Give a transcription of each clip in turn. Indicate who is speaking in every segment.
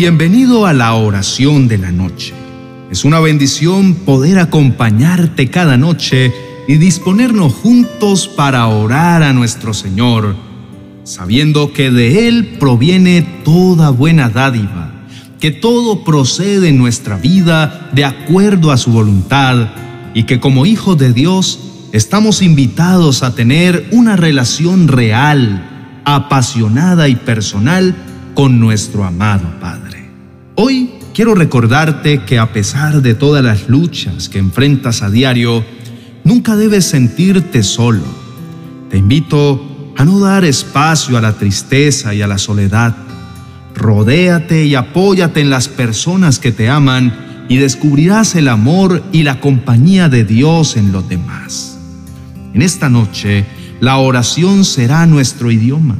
Speaker 1: Bienvenido a la oración de la noche. Es una bendición poder acompañarte cada noche y disponernos juntos para orar a nuestro Señor, sabiendo que de Él proviene toda buena dádiva, que todo procede en nuestra vida de acuerdo a su voluntad y que como hijos de Dios estamos invitados a tener una relación real, apasionada y personal con nuestro amado Padre. Hoy quiero recordarte que a pesar de todas las luchas que enfrentas a diario, nunca debes sentirte solo. Te invito a no dar espacio a la tristeza y a la soledad. Rodéate y apóyate en las personas que te aman y descubrirás el amor y la compañía de Dios en los demás. En esta noche, la oración será nuestro idioma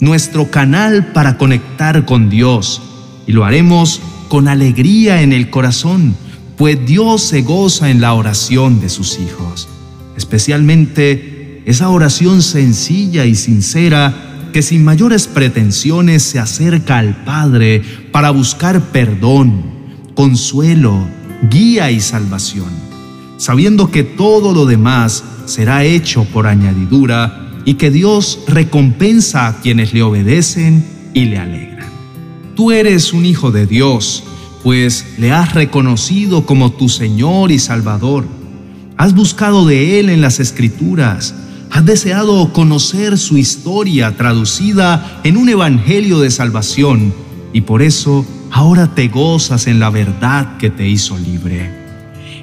Speaker 1: nuestro canal para conectar con Dios y lo haremos con alegría en el corazón, pues Dios se goza en la oración de sus hijos, especialmente esa oración sencilla y sincera que sin mayores pretensiones se acerca al Padre para buscar perdón, consuelo, guía y salvación, sabiendo que todo lo demás será hecho por añadidura y que Dios recompensa a quienes le obedecen y le alegran. Tú eres un hijo de Dios, pues le has reconocido como tu Señor y Salvador. Has buscado de Él en las Escrituras. Has deseado conocer su historia traducida en un evangelio de salvación y por eso ahora te gozas en la verdad que te hizo libre.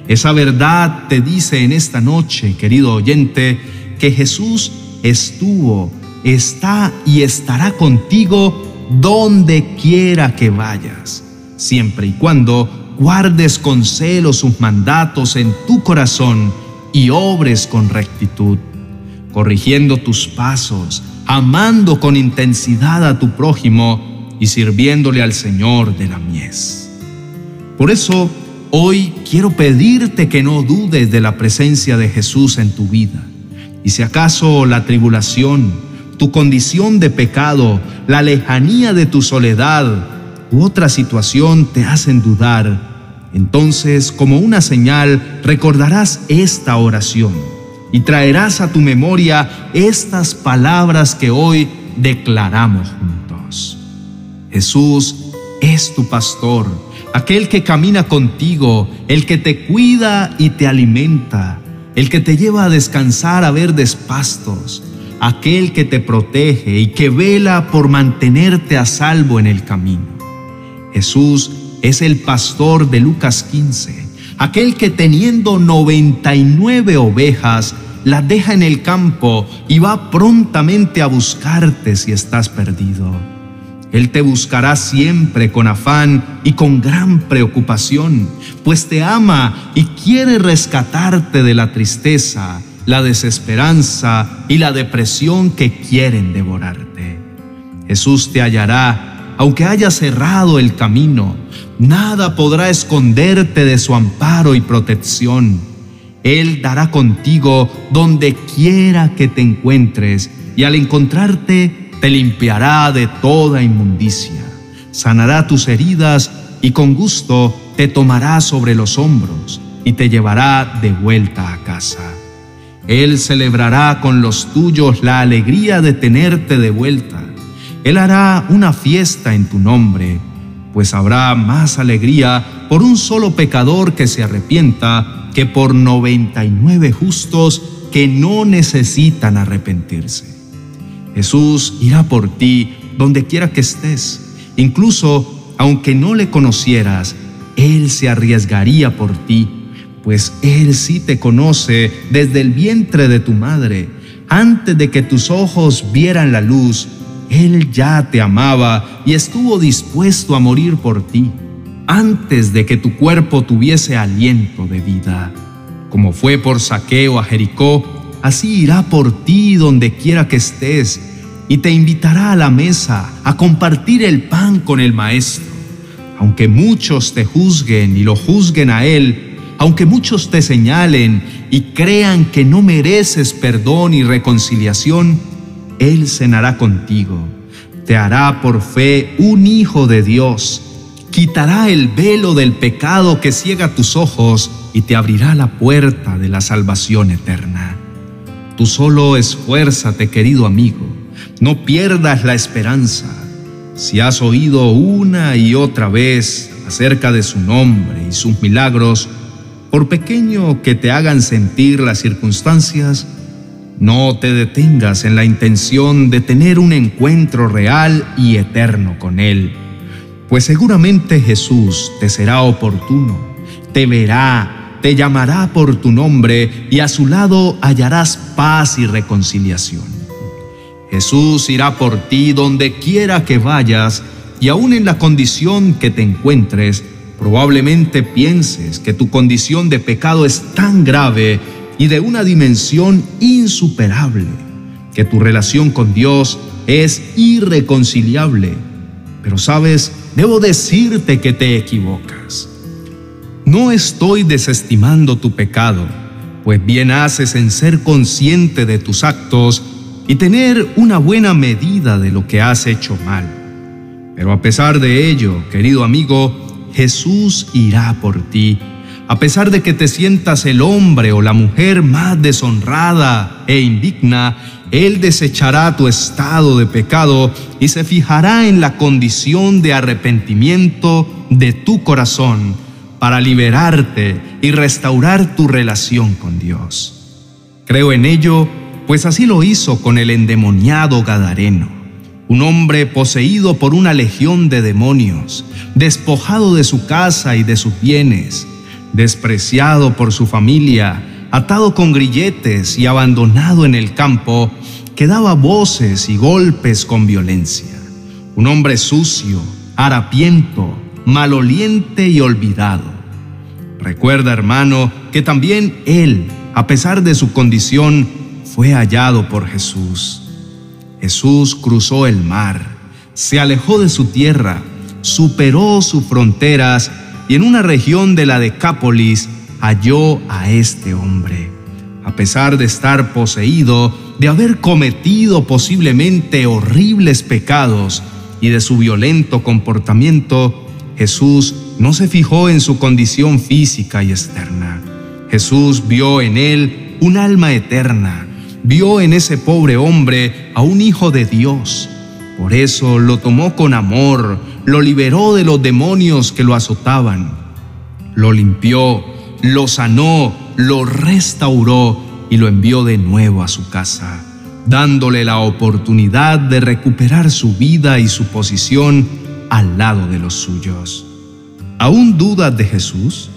Speaker 1: Esa verdad te dice en esta noche, querido oyente, que Jesús estuvo, está y estará contigo donde quiera que vayas, siempre y cuando guardes con celo sus mandatos en tu corazón y obres con rectitud, corrigiendo tus pasos, amando con intensidad a tu prójimo y sirviéndole al Señor de la mies. Por eso, hoy quiero pedirte que no dudes de la presencia de Jesús en tu vida y si acaso la tribulación, tu condición de pecado, la lejanía de tu soledad u otra situación te hacen dudar, entonces como una señal recordarás esta oración y traerás a tu memoria estas palabras que hoy declaramos juntos. Jesús es tu pastor, aquel que camina contigo, el que te cuida y te alimenta el que te lleva a descansar a verdes pastos, aquel que te protege y que vela por mantenerte a salvo en el camino. Jesús es el pastor de Lucas 15, aquel que teniendo 99 ovejas, las deja en el campo y va prontamente a buscarte si estás perdido. Él te buscará siempre con afán y con gran preocupación, pues te ama y quiere rescatarte de la tristeza, la desesperanza y la depresión que quieren devorarte. Jesús te hallará, aunque haya cerrado el camino, nada podrá esconderte de su amparo y protección. Él dará contigo donde quiera que te encuentres y al encontrarte te limpiará de toda inmundicia, sanará tus heridas y con gusto te tomará sobre los hombros y te llevará de vuelta a casa. Él celebrará con los tuyos la alegría de tenerte de vuelta. Él hará una fiesta en tu nombre, pues habrá más alegría por un solo pecador que se arrepienta que por noventa y nueve justos que no necesitan arrepentirse. Jesús irá por ti donde quiera que estés. Incluso aunque no le conocieras, Él se arriesgaría por ti, pues Él sí te conoce desde el vientre de tu madre. Antes de que tus ojos vieran la luz, Él ya te amaba y estuvo dispuesto a morir por ti, antes de que tu cuerpo tuviese aliento de vida. Como fue por saqueo a Jericó, así irá por ti donde quiera que estés y te invitará a la mesa a compartir el pan con el Maestro. Aunque muchos te juzguen y lo juzguen a Él, aunque muchos te señalen y crean que no mereces perdón y reconciliación, Él cenará contigo, te hará por fe un hijo de Dios, quitará el velo del pecado que ciega tus ojos y te abrirá la puerta de la salvación eterna. Tú solo esfuérzate, querido amigo, no pierdas la esperanza. Si has oído una y otra vez acerca de su nombre y sus milagros, por pequeño que te hagan sentir las circunstancias, no te detengas en la intención de tener un encuentro real y eterno con Él, pues seguramente Jesús te será oportuno, te verá, te llamará por tu nombre y a su lado hallarás paz y reconciliación. Jesús irá por ti donde quiera que vayas y aun en la condición que te encuentres, probablemente pienses que tu condición de pecado es tan grave y de una dimensión insuperable, que tu relación con Dios es irreconciliable. Pero sabes, debo decirte que te equivocas. No estoy desestimando tu pecado, pues bien haces en ser consciente de tus actos y tener una buena medida de lo que has hecho mal. Pero a pesar de ello, querido amigo, Jesús irá por ti. A pesar de que te sientas el hombre o la mujer más deshonrada e indigna, Él desechará tu estado de pecado y se fijará en la condición de arrepentimiento de tu corazón para liberarte y restaurar tu relación con Dios. Creo en ello, pues así lo hizo con el endemoniado Gadareno un hombre poseído por una legión de demonios, despojado de su casa y de sus bienes, despreciado por su familia, atado con grilletes y abandonado en el campo, que daba voces y golpes con violencia. Un hombre sucio, harapiento, maloliente y olvidado. Recuerda, hermano, que también él, a pesar de su condición, fue hallado por Jesús. Jesús cruzó el mar, se alejó de su tierra, superó sus fronteras y en una región de la Decápolis halló a este hombre. A pesar de estar poseído, de haber cometido posiblemente horribles pecados y de su violento comportamiento, Jesús no se fijó en su condición física y externa. Jesús vio en él un alma eterna, vio en ese pobre hombre a un hijo de Dios. Por eso lo tomó con amor, lo liberó de los demonios que lo azotaban, lo limpió, lo sanó, lo restauró y lo envió de nuevo a su casa, dándole la oportunidad de recuperar su vida y su posición al lado de los suyos. ¿Aún dudas de Jesús?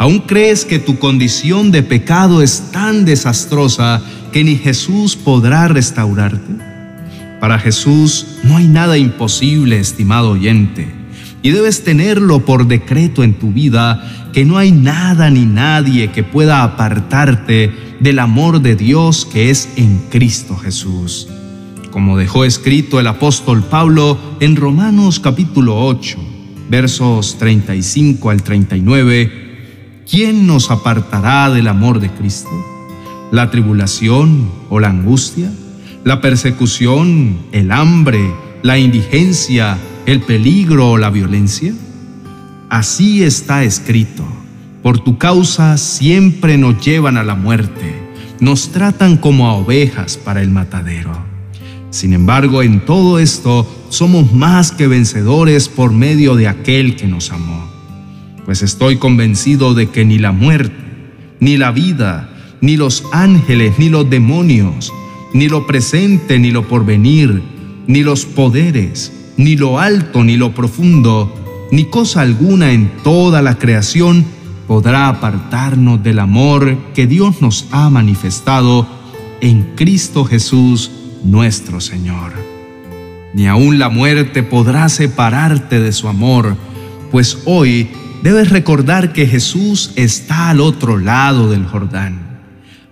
Speaker 1: ¿Aún crees que tu condición de pecado es tan desastrosa que ni Jesús podrá restaurarte? Para Jesús no hay nada imposible, estimado oyente, y debes tenerlo por decreto en tu vida, que no hay nada ni nadie que pueda apartarte del amor de Dios que es en Cristo Jesús. Como dejó escrito el apóstol Pablo en Romanos capítulo 8, versos 35 al 39, ¿quién nos apartará del amor de Cristo? ¿La tribulación o la angustia? ¿La persecución, el hambre, la indigencia, el peligro o la violencia? Así está escrito. Por tu causa siempre nos llevan a la muerte, nos tratan como a ovejas para el matadero. Sin embargo, en todo esto somos más que vencedores por medio de aquel que nos amó pues estoy convencido de que ni la muerte, ni la vida, ni los ángeles, ni los demonios, ni lo presente, ni lo porvenir, ni los poderes, ni lo alto, ni lo profundo, ni cosa alguna en toda la creación podrá apartarnos del amor que Dios nos ha manifestado en Cristo Jesús nuestro Señor. Ni aun la muerte podrá separarte de su amor, pues hoy debes recordar que Jesús está al otro lado del Jordán.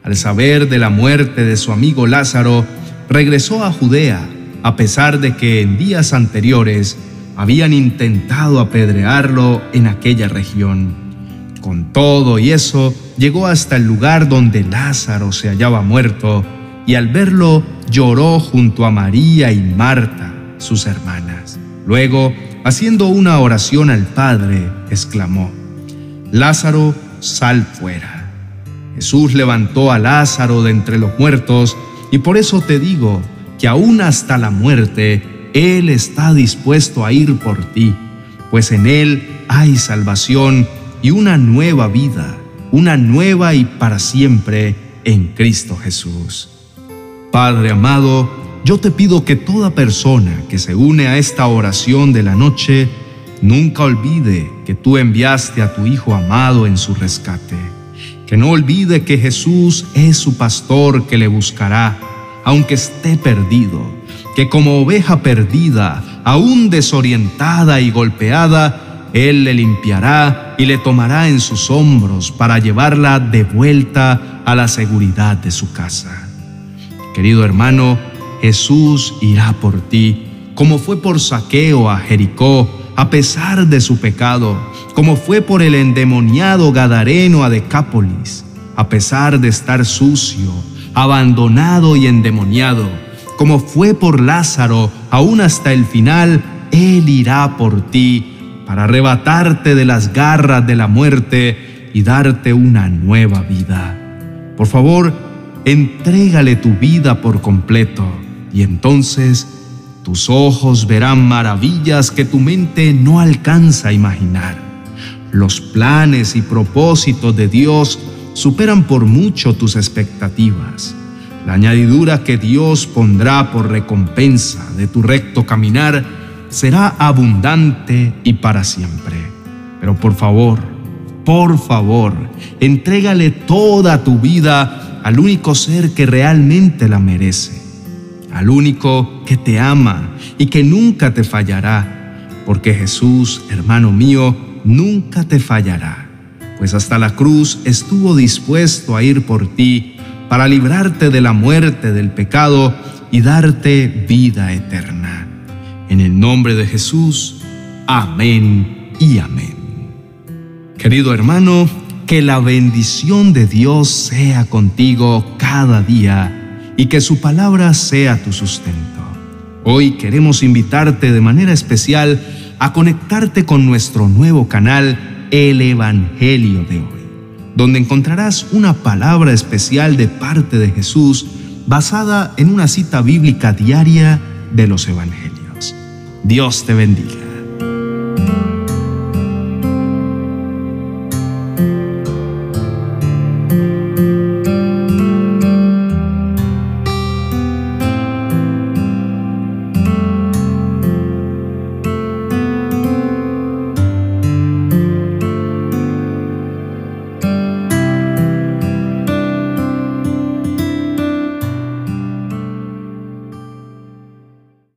Speaker 1: Al saber de la muerte de su amigo Lázaro, regresó a Judea, a pesar de que en días anteriores habían intentado apedrearlo en aquella región. Con todo y eso, llegó hasta el lugar donde Lázaro se hallaba muerto, y al verlo lloró junto a María y Marta, sus hermanas. Luego, haciendo una oración al Padre, exclamó, Lázaro, sal fuera. Jesús levantó a Lázaro de entre los muertos, y por eso te digo que aún hasta la muerte, Él está dispuesto a ir por ti, pues en Él hay salvación y una nueva vida, una nueva y para siempre en Cristo Jesús. Padre amado, yo te pido que toda persona que se une a esta oración de la noche nunca olvide que tú enviaste a tu Hijo amado en su rescate. Que no olvide que Jesús es su pastor que le buscará, aunque esté perdido. Que como oveja perdida, aún desorientada y golpeada, Él le limpiará y le tomará en sus hombros para llevarla de vuelta a la seguridad de su casa. Querido hermano, Jesús irá por ti, como fue por Saqueo a Jericó, a pesar de su pecado, como fue por el endemoniado Gadareno a Decápolis, a pesar de estar sucio, abandonado y endemoniado, como fue por Lázaro, aún hasta el final, Él irá por ti para arrebatarte de las garras de la muerte y darte una nueva vida. Por favor, entrégale tu vida por completo y entonces tus ojos verán maravillas que tu mente no alcanza a imaginar. Los planes y propósitos de Dios superan por mucho tus expectativas. La añadidura que Dios pondrá por recompensa de tu recto caminar será abundante y para siempre. Pero por favor, por favor, entrégale toda tu vida al único ser que realmente la merece al único que te ama y que nunca te fallará, porque Jesús, hermano mío, nunca te fallará, pues hasta la cruz estuvo dispuesto a ir por ti para librarte de la muerte del pecado y darte vida eterna. En el nombre de Jesús, amén y amén. Querido hermano, que la bendición de Dios sea contigo cada día y que su palabra sea tu sustento. Hoy queremos invitarte de manera especial a conectarte con nuestro nuevo canal, El Evangelio de hoy, donde encontrarás una palabra especial de parte de Jesús basada en una cita bíblica diaria de los Evangelios. Dios te bendiga.